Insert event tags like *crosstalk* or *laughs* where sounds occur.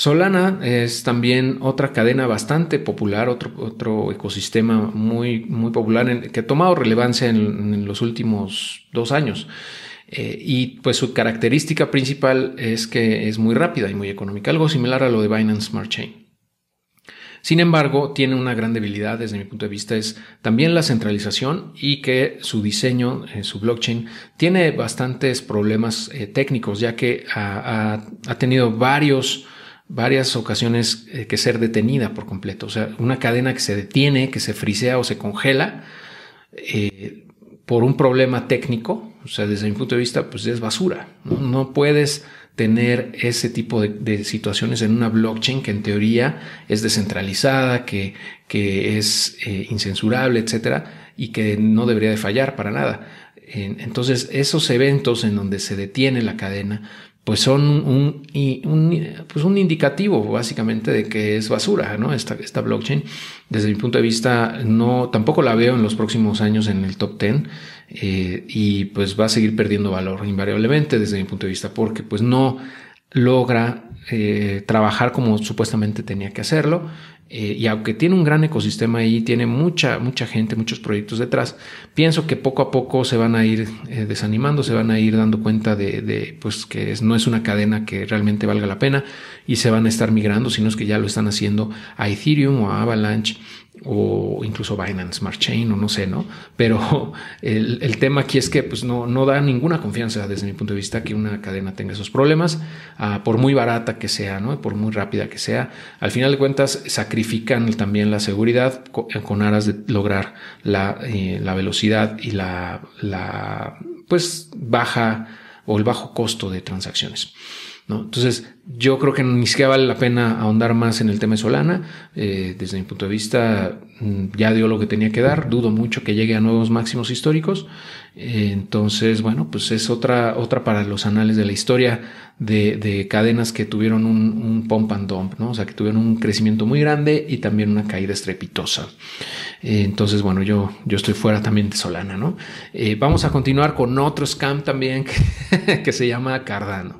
Solana es también otra cadena bastante popular, otro, otro ecosistema muy, muy popular que ha tomado relevancia en, los últimos dos años. Eh, y pues su característica principal es que es muy rápida y muy económica, algo similar a lo de Binance Smart Chain. Sin embargo, tiene una gran debilidad desde mi punto de vista, es también la centralización y que su diseño, eh, su blockchain, tiene bastantes problemas eh, técnicos, ya que ha tenido varios varias ocasiones eh, que ser detenida por completo. O sea, una cadena que se detiene, que se frisea o se congela eh, por un problema técnico. O sea, desde mi punto de vista, pues es basura. No, puedes tener ese tipo de, situaciones en una blockchain que en teoría es descentralizada, que, que es eh, incensurable, etcétera, y que no debería de fallar para nada. Entonces, esos eventos en donde se detiene la cadena, pues son un, pues un indicativo básicamente de que es basura, ¿no? Esta, esta blockchain, desde mi punto de vista, no, tampoco la veo en los próximos años en el top 10 eh, y pues va a seguir perdiendo valor invariablemente desde mi punto de vista porque pues no logra eh, trabajar como supuestamente tenía que hacerlo eh, y aunque tiene un gran ecosistema ahí, tiene mucha, mucha gente, muchos proyectos detrás, pienso que poco a poco se van a ir eh, desanimando, se van a ir dando cuenta de, pues que no es una cadena que realmente valga la pena y se van a estar migrando, sino es que ya lo están haciendo a Ethereum o a Avalanche o incluso Binance Smart Chain o no sé, ¿no? Pero *laughs* el, tema aquí es que pues no, no da ninguna confianza desde mi punto de vista que una cadena tenga esos problemas, ah, por muy barata que sea, ¿no? Por muy rápida que sea. Al final de cuentas sacrifican también la seguridad con, aras de lograr la, eh, la velocidad y la, la pues baja o el bajo costo de transacciones. Entonces, yo creo que ni siquiera vale la pena ahondar más en el tema de Solana. Eh, desde mi punto de vista, mm, ya dio lo que tenía que dar. Dudo mucho que llegue a nuevos máximos históricos. Eh, entonces, bueno, pues es otra, otra para los anales de la historia de, cadenas que tuvieron un, pump and dump, ¿no? O sea, que tuvieron un crecimiento muy grande y también una caída estrepitosa. Eh, entonces, bueno, yo, yo estoy fuera también de Solana, ¿no? vamos a continuar con otro scam también *laughs* que se llama Cardano.